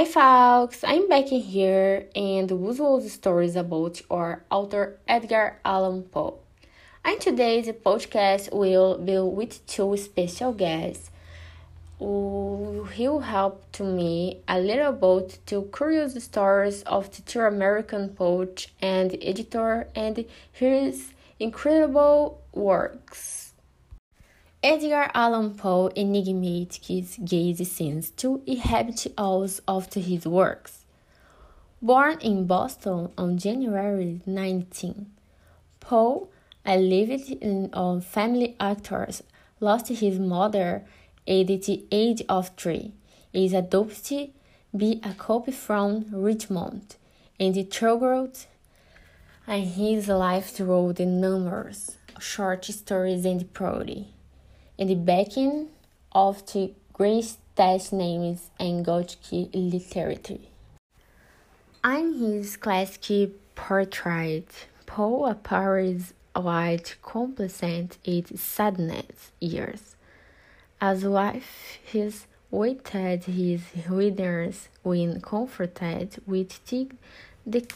Hi folks, I'm back here and the usual stories about our author Edgar Allan Poe. And today's podcast will be with two special guests who will help to me a little about two curious stories of the two American poet and editor and his incredible works. Edgar Allan Poe enigmatic gaze since to inhabit all of his works. Born in Boston on January 19, Poe, a lived in a family actors, lost his mother at the age of three, is adopted by a couple from Richmond, and struggled in his life through the numerous short stories and prose in the backing of the greatest names in Gothic literature. In his classic portrait, Poe appears white complacent in sadness years. As wife, his waited his readers when comforted with the, the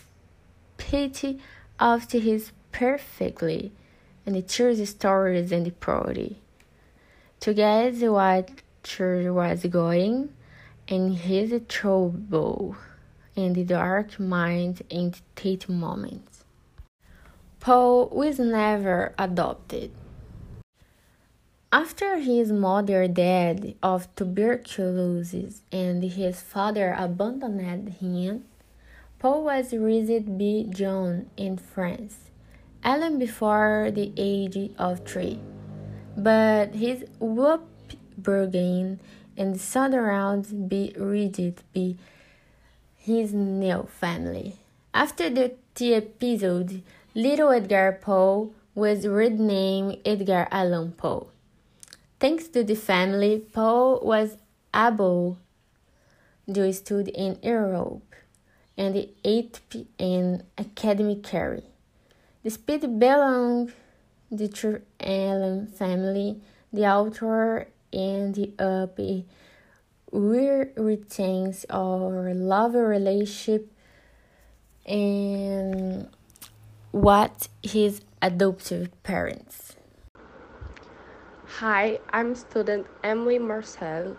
pity of his perfectly and the true stories and prose to guess what church was going in his trouble and the dark mind in that moment. Paul was never adopted. After his mother died of tuberculosis and his father abandoned him, Paul was raised by John in France, even before the age of three but his upbringing and surrounded be rigid be his new family. After the, the episode, little Edgar Poe was renamed Edgar Allan Poe. Thanks to the family, Poe was able to study in Europe and the eighth in academic career. Despite belonging the True Allen family, the author ended up retains our love relationship and what his adoptive parents. Hi, I'm student Emily Marcel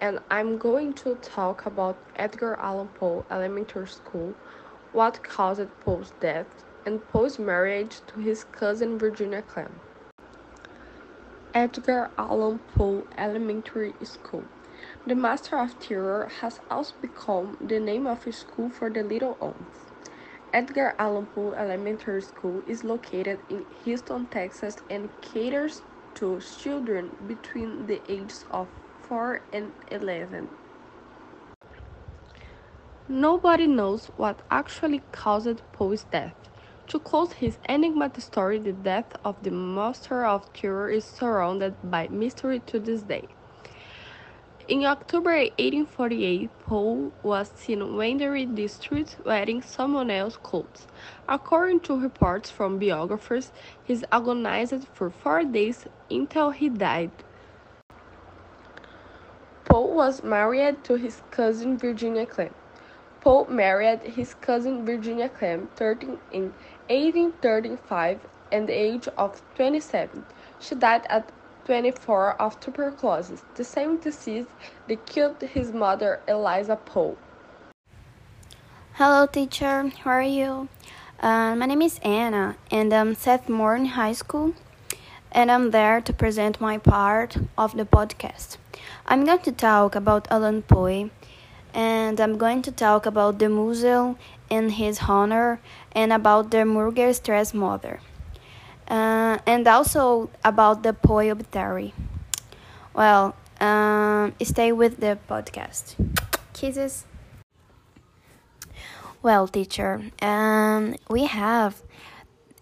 and I'm going to talk about Edgar Allan Poe Elementary School, what caused Poe's death, and post-marriage to his cousin Virginia Clemm. Edgar Allan Poe Elementary School. The Master of Terror has also become the name of a school for the little ones. Edgar Allan Poe Elementary School is located in Houston, Texas and caters to children between the ages of 4 and 11. Nobody knows what actually caused Poe's death. To close his enigmatic story, the death of the Master of Terror is surrounded by mystery to this day. In October 1848, Poe was seen wandering the streets wearing someone else's clothes. According to reports from biographers, he agonized for four days until he died. Poe was married to his cousin Virginia Clemm. Poe married his cousin Virginia Clemm 13 in 1835 at the age of 27. She died at 24 of tuberculosis, the same disease that killed his mother, Eliza Poe. Hello, teacher. How are you? Uh, my name is Anna, and I'm sophomore in high school, and I'm there to present my part of the podcast. I'm going to talk about Allan Poe, and I'm going to talk about the museum in his honor and about the Murger Stress mother, uh, and also about the Poe obituary. Well, um, stay with the podcast. Kisses. Well, teacher, um, we have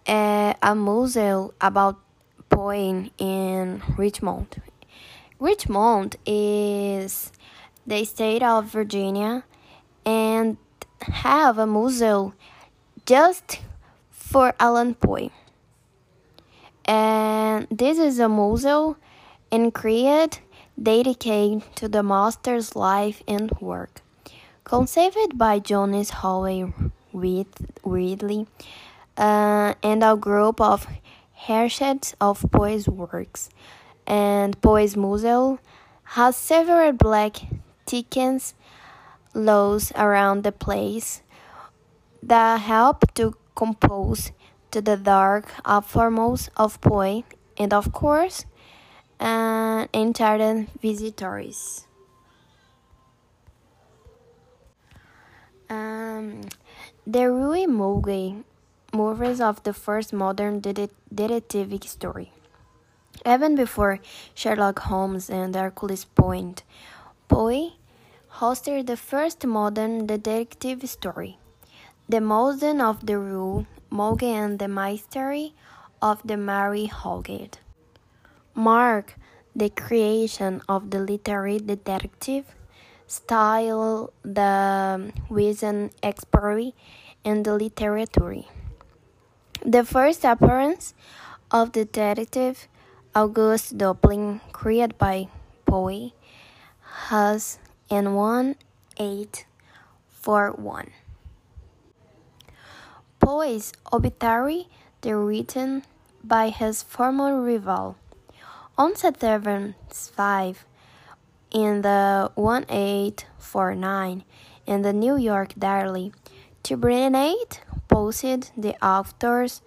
a, a museum about Poe in Richmond. Richmond is the state of Virginia and have a museum just for Allan Poe. And this is a museum in create dedicated to the master's life and work. conceived by Jonas Holloway Ridley uh, and a group of researchers of Poe's works. And Poe's Museum has several black chickens laws around the place that help to compose to the dark forms of Poe and of course uh, entitled visitors. Um, the Rue Morgue movies of the first modern detective story. Even before Sherlock Holmes and Hercule Poirot, Poe hosted the first modern detective story, The Maiden of the Rue Morgue and the Mystery of the Mary Holgate. Mark the creation of the literary detective style, the reason expiry, and the literature. The first appearance of the detective August Dupin, created by Poe, has in 1841. Poe's obituary, the written by his former rival. On September 5, in the 1849, in the New York Daily, Tribunate posted the author's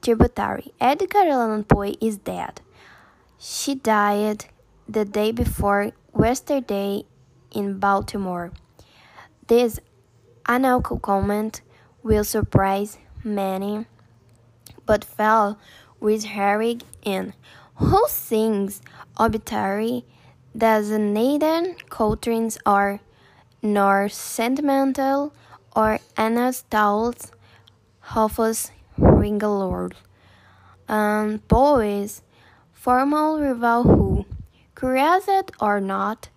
tributary. Edgar Allan Poe is dead. She died the day before yesterday in Baltimore. This comment will surprise many, but fell with Harry in who sings obituary designated quatrains are nor sentimental or anastals Rufus Griswold. And Poe's formal rival who, curious or not,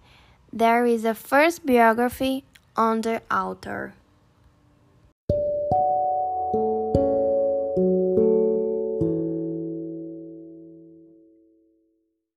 there is a first biography on the author.